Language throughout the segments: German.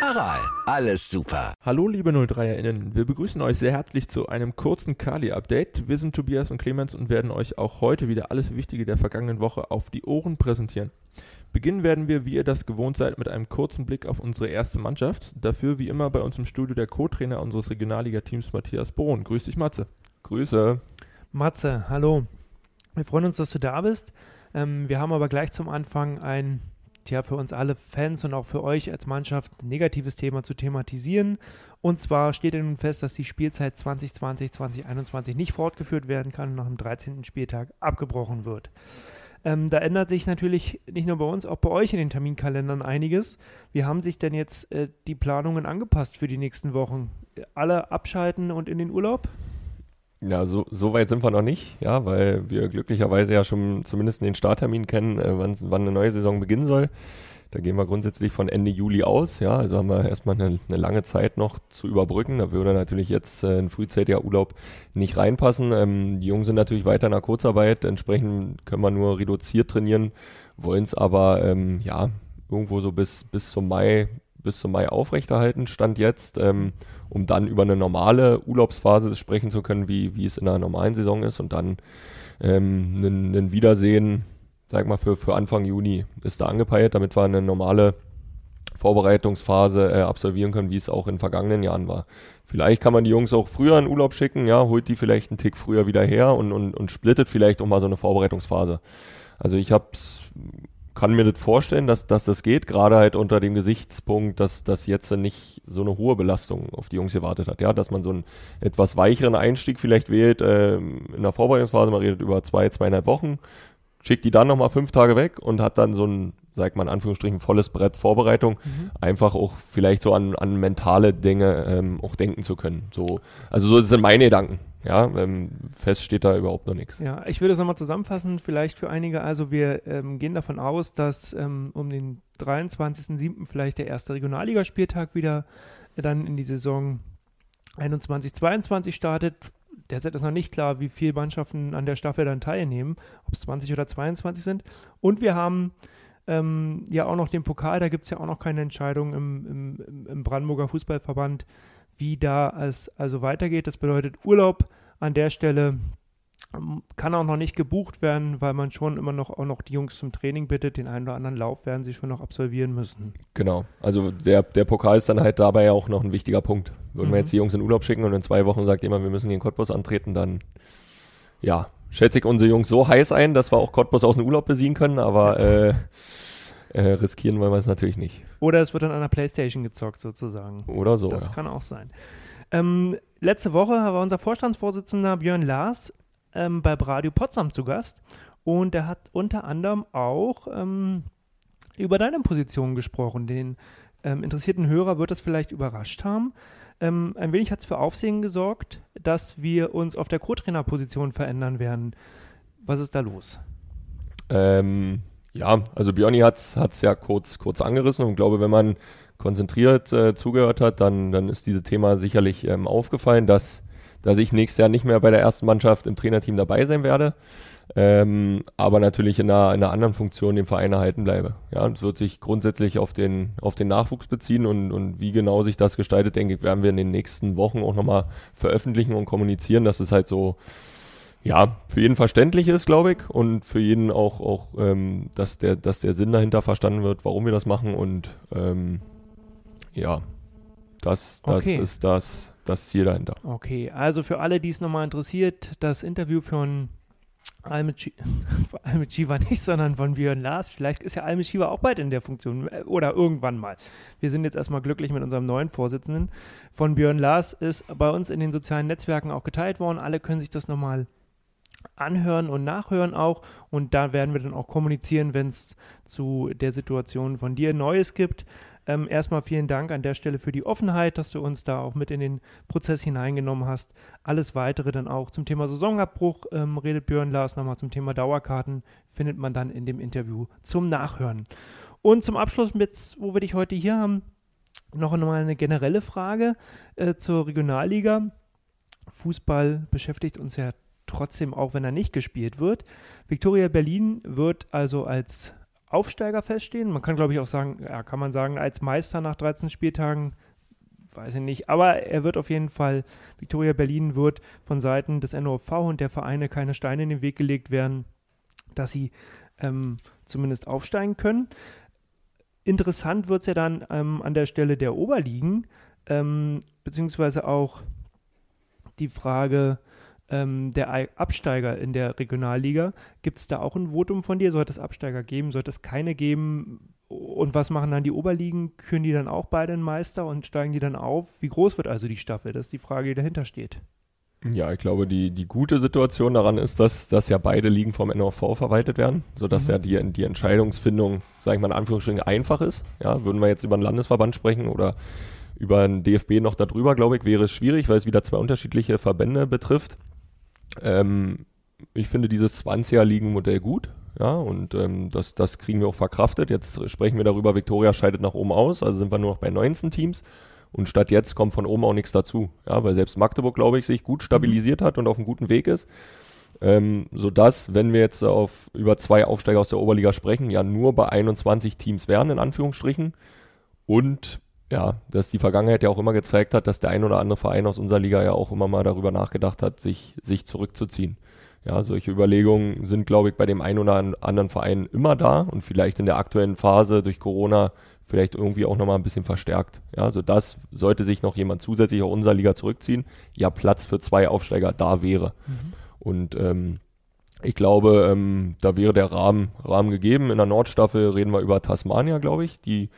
Aral, alles super. Hallo liebe 03erInnen, wir begrüßen euch sehr herzlich zu einem kurzen Kali-Update. Wir sind Tobias und Clemens und werden euch auch heute wieder alles Wichtige der vergangenen Woche auf die Ohren präsentieren. Beginnen werden wir, wie ihr das gewohnt seid, mit einem kurzen Blick auf unsere erste Mannschaft. Dafür wie immer bei uns im Studio der Co-Trainer unseres Regionalliga-Teams Matthias Bohn. Grüß dich, Matze. Grüße. Matze, hallo. Wir freuen uns, dass du da bist. Ähm, wir haben aber gleich zum Anfang ein, tja, für uns alle Fans und auch für euch als Mannschaft negatives Thema zu thematisieren. Und zwar steht nun fest, dass die Spielzeit 2020-2021 nicht fortgeführt werden kann und nach dem 13. Spieltag abgebrochen wird. Ähm, da ändert sich natürlich nicht nur bei uns, auch bei euch in den Terminkalendern einiges. Wie haben sich denn jetzt äh, die Planungen angepasst für die nächsten Wochen? Alle abschalten und in den Urlaub? Ja, so, so weit sind wir noch nicht, ja, weil wir glücklicherweise ja schon zumindest den Starttermin kennen, äh, wann, wann eine neue Saison beginnen soll. Da gehen wir grundsätzlich von Ende Juli aus, ja, also haben wir erstmal eine, eine lange Zeit noch zu überbrücken. Da würde natürlich jetzt äh, ein frühzeitiger Urlaub nicht reinpassen. Ähm, die Jungs sind natürlich weiter in der Kurzarbeit, entsprechend können wir nur reduziert trainieren, wollen es aber ähm, ja irgendwo so bis, bis zum Mai, bis zum Mai aufrechterhalten, Stand jetzt, ähm, um dann über eine normale Urlaubsphase sprechen zu können, wie, wie es in einer normalen Saison ist und dann ähm, ein, ein Wiedersehen sag mal, für, für Anfang Juni ist da angepeilt, damit wir eine normale Vorbereitungsphase äh, absolvieren können, wie es auch in vergangenen Jahren war. Vielleicht kann man die Jungs auch früher in Urlaub schicken, ja, holt die vielleicht einen Tick früher wieder her und, und, und splittet vielleicht auch mal so eine Vorbereitungsphase. Also ich hab's, kann mir das vorstellen, dass, dass das geht, gerade halt unter dem Gesichtspunkt, dass, dass jetzt nicht so eine hohe Belastung auf die Jungs gewartet hat. Ja, dass man so einen etwas weicheren Einstieg vielleicht wählt äh, in der Vorbereitungsphase, man redet über zwei, zweieinhalb Wochen, schickt die dann nochmal fünf Tage weg und hat dann so ein, sag mal in Anführungsstrichen, volles Brett Vorbereitung, mhm. einfach auch vielleicht so an, an mentale Dinge ähm, auch denken zu können. So, also so sind meine Gedanken. Ja, ähm, fest steht da überhaupt noch nichts. Ja, ich würde es nochmal zusammenfassen, vielleicht für einige. Also wir ähm, gehen davon aus, dass ähm, um den 23.07. vielleicht der erste Regionalligaspieltag wieder dann in die Saison 21-22 startet derzeit ist noch nicht klar, wie viele Mannschaften an der Staffel dann teilnehmen, ob es 20 oder 22 sind. Und wir haben ähm, ja auch noch den Pokal, da gibt es ja auch noch keine Entscheidung im, im, im Brandenburger Fußballverband, wie da es also weitergeht. Das bedeutet Urlaub an der Stelle kann auch noch nicht gebucht werden, weil man schon immer noch auch noch die Jungs zum Training bittet. Den einen oder anderen Lauf werden sie schon noch absolvieren müssen. Genau. Also der, der Pokal ist dann halt dabei auch noch ein wichtiger Punkt. Würden mhm. wir jetzt die Jungs in Urlaub schicken und in zwei Wochen sagt jemand, wir müssen in Cottbus antreten, dann ja, schätze ich unsere Jungs so heiß ein, dass wir auch Cottbus aus dem Urlaub besiegen können, aber äh, äh, riskieren wollen wir es natürlich nicht. Oder es wird an einer Playstation gezockt sozusagen. Oder so. Das ja. kann auch sein. Ähm, letzte Woche war unser Vorstandsvorsitzender Björn Lars ähm, bei Radio Potsdam zu Gast und er hat unter anderem auch ähm, über deine Position gesprochen. Den ähm, interessierten Hörer wird das vielleicht überrascht haben. Ähm, ein wenig hat es für Aufsehen gesorgt, dass wir uns auf der Co-Trainer-Position verändern werden. Was ist da los? Ähm, ja, also Björni hat es ja kurz, kurz angerissen und glaube, wenn man konzentriert äh, zugehört hat, dann, dann ist dieses Thema sicherlich ähm, aufgefallen, dass dass ich nächstes Jahr nicht mehr bei der ersten Mannschaft im Trainerteam dabei sein werde. Ähm, aber natürlich in einer, in einer anderen Funktion dem Verein erhalten bleibe. Ja, und es wird sich grundsätzlich auf den, auf den Nachwuchs beziehen und, und wie genau sich das gestaltet, denke ich, werden wir in den nächsten Wochen auch nochmal veröffentlichen und kommunizieren, dass es halt so, ja, für jeden verständlich ist, glaube ich, und für jeden auch, auch ähm, dass, der, dass der Sinn dahinter verstanden wird, warum wir das machen und ähm, ja, das, das okay. ist das, das Ziel dahinter. Okay, also für alle, die es nochmal interessiert, das Interview von Almut Shiva nicht, sondern von Björn Lars. Vielleicht ist ja Almut Shiva auch bald in der Funktion äh, oder irgendwann mal. Wir sind jetzt erstmal glücklich mit unserem neuen Vorsitzenden. Von Björn Lars ist bei uns in den sozialen Netzwerken auch geteilt worden. Alle können sich das nochmal anhören und nachhören auch. Und da werden wir dann auch kommunizieren, wenn es zu der Situation von dir Neues gibt. Ähm, erstmal vielen Dank an der Stelle für die Offenheit, dass du uns da auch mit in den Prozess hineingenommen hast. Alles weitere dann auch zum Thema Saisonabbruch ähm, redet Björn Lars nochmal zum Thema Dauerkarten, findet man dann in dem Interview zum Nachhören. Und zum Abschluss, mit, wo wir dich heute hier haben, noch einmal eine generelle Frage äh, zur Regionalliga. Fußball beschäftigt uns ja trotzdem, auch wenn er nicht gespielt wird. Viktoria Berlin wird also als Aufsteiger feststehen. Man kann, glaube ich, auch sagen, ja, kann man sagen, als Meister nach 13 Spieltagen, weiß ich nicht. Aber er wird auf jeden Fall, Viktoria Berlin wird von Seiten des NOV und der Vereine keine Steine in den Weg gelegt werden, dass sie ähm, zumindest aufsteigen können. Interessant wird es ja dann ähm, an der Stelle der Oberligen, ähm, beziehungsweise auch die Frage, ähm, der Absteiger in der Regionalliga. Gibt es da auch ein Votum von dir? Sollte es Absteiger geben? Sollte es keine geben? Und was machen dann die Oberligen? Können die dann auch beide einen Meister und steigen die dann auf? Wie groß wird also die Staffel? Das ist die Frage, die dahinter steht. Ja, ich glaube, die, die gute Situation daran ist, dass, dass ja beide Ligen vom NOV verwaltet werden, sodass mhm. ja die, die Entscheidungsfindung, sage ich mal in Anführungsstrichen, einfach ist. Ja, würden wir jetzt über einen Landesverband sprechen oder über einen DFB noch darüber, glaube ich, wäre es schwierig, weil es wieder zwei unterschiedliche Verbände betrifft. Ähm, ich finde dieses 20er-Ligen-Modell gut. Ja, und ähm, das, das kriegen wir auch verkraftet. Jetzt sprechen wir darüber, Viktoria scheidet nach oben aus, also sind wir nur noch bei 19 Teams. Und statt jetzt kommt von oben auch nichts dazu. Ja, weil selbst Magdeburg, glaube ich, sich gut stabilisiert hat und auf einem guten Weg ist. Ähm, sodass, wenn wir jetzt auf über zwei Aufsteiger aus der Oberliga sprechen, ja nur bei 21 Teams wären, in Anführungsstrichen. Und ja, dass die Vergangenheit ja auch immer gezeigt hat, dass der ein oder andere Verein aus unserer Liga ja auch immer mal darüber nachgedacht hat, sich, sich zurückzuziehen. Ja, solche Überlegungen sind, glaube ich, bei dem einen oder anderen Verein immer da und vielleicht in der aktuellen Phase durch Corona vielleicht irgendwie auch nochmal ein bisschen verstärkt. Ja, also das sollte sich noch jemand zusätzlich aus unserer Liga zurückziehen, ja Platz für zwei Aufsteiger da wäre. Mhm. Und ähm, ich glaube, ähm, da wäre der Rahmen, Rahmen gegeben. In der Nordstaffel reden wir über Tasmania, glaube ich, die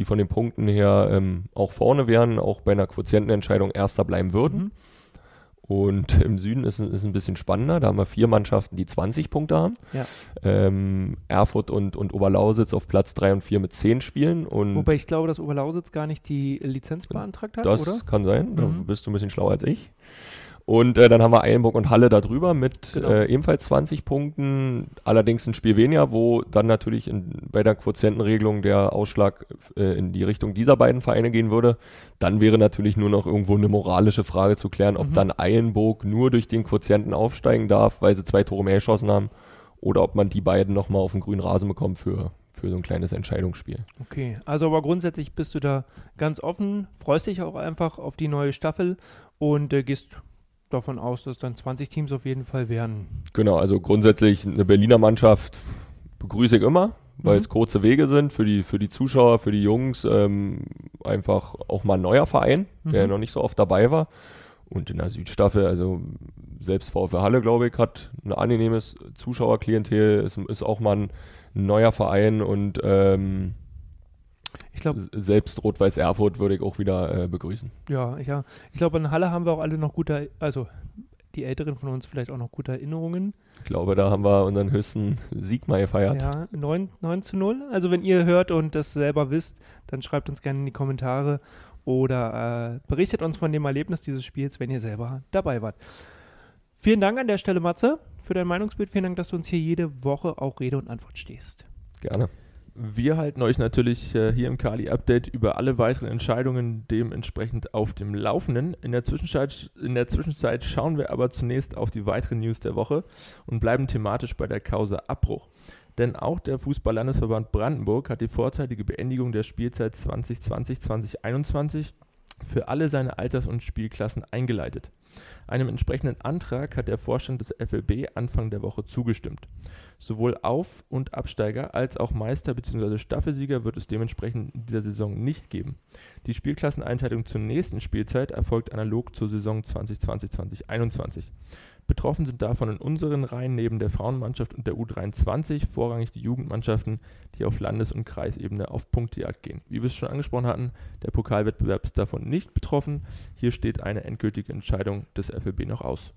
die von den Punkten her ähm, auch vorne wären, auch bei einer Quotientenentscheidung erster bleiben würden. Mhm. Und im Süden ist es ein bisschen spannender. Da haben wir vier Mannschaften, die 20 Punkte haben. Ja. Ähm, Erfurt und, und Oberlausitz auf Platz 3 und 4 mit 10 Spielen. Und Wobei ich glaube, dass Oberlausitz gar nicht die Lizenz beantragt hat, das oder? Das kann sein. Mhm. Da bist du ein bisschen schlauer als ich. Und äh, dann haben wir Eilenburg und Halle da drüber mit genau. äh, ebenfalls 20 Punkten. Allerdings ein Spiel weniger, wo dann natürlich in, bei der Quotientenregelung der Ausschlag äh, in die Richtung dieser beiden Vereine gehen würde. Dann wäre natürlich nur noch irgendwo eine moralische Frage zu klären, ob mhm. dann Eilenburg nur durch den Quotienten aufsteigen darf, weil sie zwei Tore mehr geschossen haben, oder ob man die beiden nochmal auf den grünen Rasen bekommt für, für so ein kleines Entscheidungsspiel. Okay, also aber grundsätzlich bist du da ganz offen, freust dich auch einfach auf die neue Staffel und äh, gehst davon aus, dass dann 20 Teams auf jeden Fall werden. Genau, also grundsätzlich eine Berliner Mannschaft begrüße ich immer, weil mhm. es kurze Wege sind für die, für die Zuschauer, für die Jungs. Ähm, einfach auch mal ein neuer Verein, mhm. der ja noch nicht so oft dabei war. Und in der Südstaffel, also selbst VfL Halle, glaube ich, hat ein angenehmes Zuschauerklientel, ist, ist auch mal ein, ein neuer Verein und ähm, ich glaube, selbst Rot-Weiß Erfurt würde ich auch wieder äh, begrüßen. Ja, ja. Ich glaube, in Halle haben wir auch alle noch gute, also die Älteren von uns vielleicht auch noch gute Erinnerungen. Ich glaube, da haben wir unseren höchsten Sieg mal gefeiert. Ja, 9, 9 zu 0. Also wenn ihr hört und das selber wisst, dann schreibt uns gerne in die Kommentare oder äh, berichtet uns von dem Erlebnis dieses Spiels, wenn ihr selber dabei wart. Vielen Dank an der Stelle, Matze, für dein Meinungsbild. Vielen Dank, dass du uns hier jede Woche auch Rede und Antwort stehst. Gerne. Wir halten euch natürlich äh, hier im Kali Update über alle weiteren Entscheidungen dementsprechend auf dem Laufenden. In der, Zwischenzeit, in der Zwischenzeit schauen wir aber zunächst auf die weiteren News der Woche und bleiben thematisch bei der Causa Abbruch. Denn auch der Fußball-Landesverband Brandenburg hat die vorzeitige Beendigung der Spielzeit 2020-2021 für alle seine Alters- und Spielklassen eingeleitet. Einem entsprechenden Antrag hat der Vorstand des FLB Anfang der Woche zugestimmt. Sowohl Auf- und Absteiger als auch Meister bzw. Staffelsieger wird es dementsprechend in dieser Saison nicht geben. Die Spielklasseneinteilung zur nächsten Spielzeit erfolgt analog zur Saison 2020-2021. Betroffen sind davon in unseren Reihen neben der Frauenmannschaft und der U23 vorrangig die Jugendmannschaften, die auf Landes- und Kreisebene auf Punktjagd gehen. Wie wir es schon angesprochen hatten, der Pokalwettbewerb ist davon nicht betroffen. Hier steht eine endgültige Entscheidung des FLB noch aus.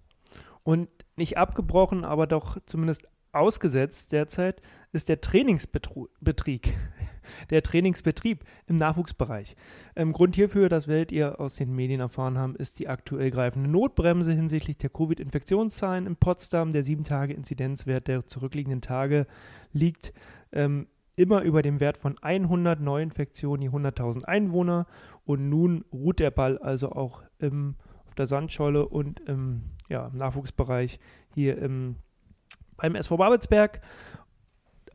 Und nicht abgebrochen, aber doch zumindest ausgesetzt derzeit ist der Trainingsbetrieb, der Trainingsbetrieb im Nachwuchsbereich. Ähm, Grund hierfür, das werdet ihr aus den Medien erfahren haben, ist die aktuell greifende Notbremse hinsichtlich der Covid-Infektionszahlen in Potsdam. Der 7-Tage-Inzidenzwert der zurückliegenden Tage liegt ähm, immer über dem Wert von 100 Neuinfektionen je 100.000 Einwohner und nun ruht der Ball also auch im, auf der Sandscholle und im, ja, im Nachwuchsbereich hier im, beim SV Babelsberg.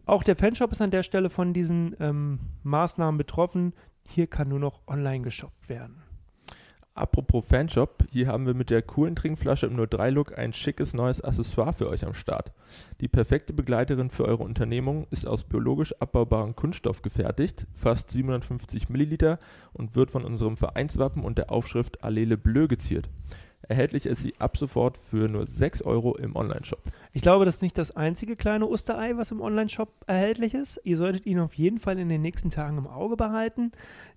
Auch der Fanshop ist an der Stelle von diesen ähm, Maßnahmen betroffen. Hier kann nur noch online geshoppt werden. Apropos Fanshop, hier haben wir mit der coolen Trinkflasche im 03-Look ein schickes neues Accessoire für euch am Start. Die perfekte Begleiterin für eure Unternehmung ist aus biologisch abbaubarem Kunststoff gefertigt, fast 750 Milliliter und wird von unserem Vereinswappen und der Aufschrift Allele Bleu geziert. Erhältlich ist sie ab sofort für nur 6 Euro im Onlineshop. Ich glaube, das ist nicht das einzige kleine Osterei, was im Onlineshop erhältlich ist. Ihr solltet ihn auf jeden Fall in den nächsten Tagen im Auge behalten.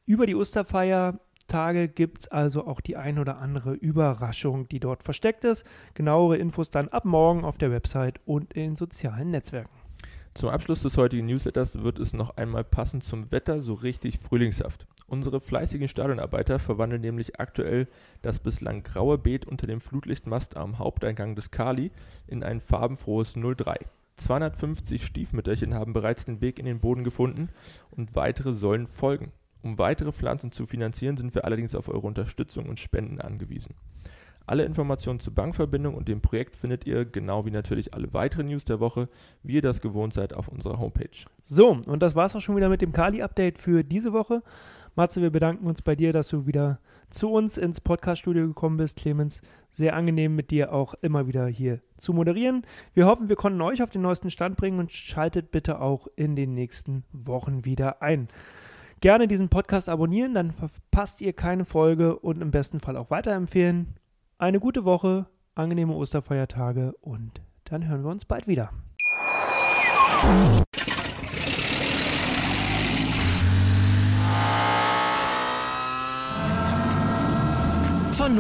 Über die Osterfeier Tage gibt es also auch die ein oder andere Überraschung, die dort versteckt ist. Genauere Infos dann ab morgen auf der Website und in sozialen Netzwerken. Zum Abschluss des heutigen Newsletters wird es noch einmal passend zum Wetter so richtig frühlingshaft. Unsere fleißigen Stadionarbeiter verwandeln nämlich aktuell das bislang graue Beet unter dem Flutlichtmast am Haupteingang des Kali in ein farbenfrohes 03. 250 Stiefmütterchen haben bereits den Weg in den Boden gefunden und weitere sollen folgen. Um weitere Pflanzen zu finanzieren, sind wir allerdings auf eure Unterstützung und Spenden angewiesen. Alle Informationen zur Bankverbindung und dem Projekt findet ihr, genau wie natürlich alle weiteren News der Woche, wie ihr das gewohnt seid, auf unserer Homepage. So, und das war's auch schon wieder mit dem Kali-Update für diese Woche. Matze, wir bedanken uns bei dir, dass du wieder zu uns ins Podcast-Studio gekommen bist. Clemens, sehr angenehm mit dir auch immer wieder hier zu moderieren. Wir hoffen, wir konnten euch auf den neuesten Stand bringen und schaltet bitte auch in den nächsten Wochen wieder ein gerne diesen Podcast abonnieren, dann verpasst ihr keine Folge und im besten Fall auch weiterempfehlen. Eine gute Woche, angenehme Osterfeiertage und dann hören wir uns bald wieder.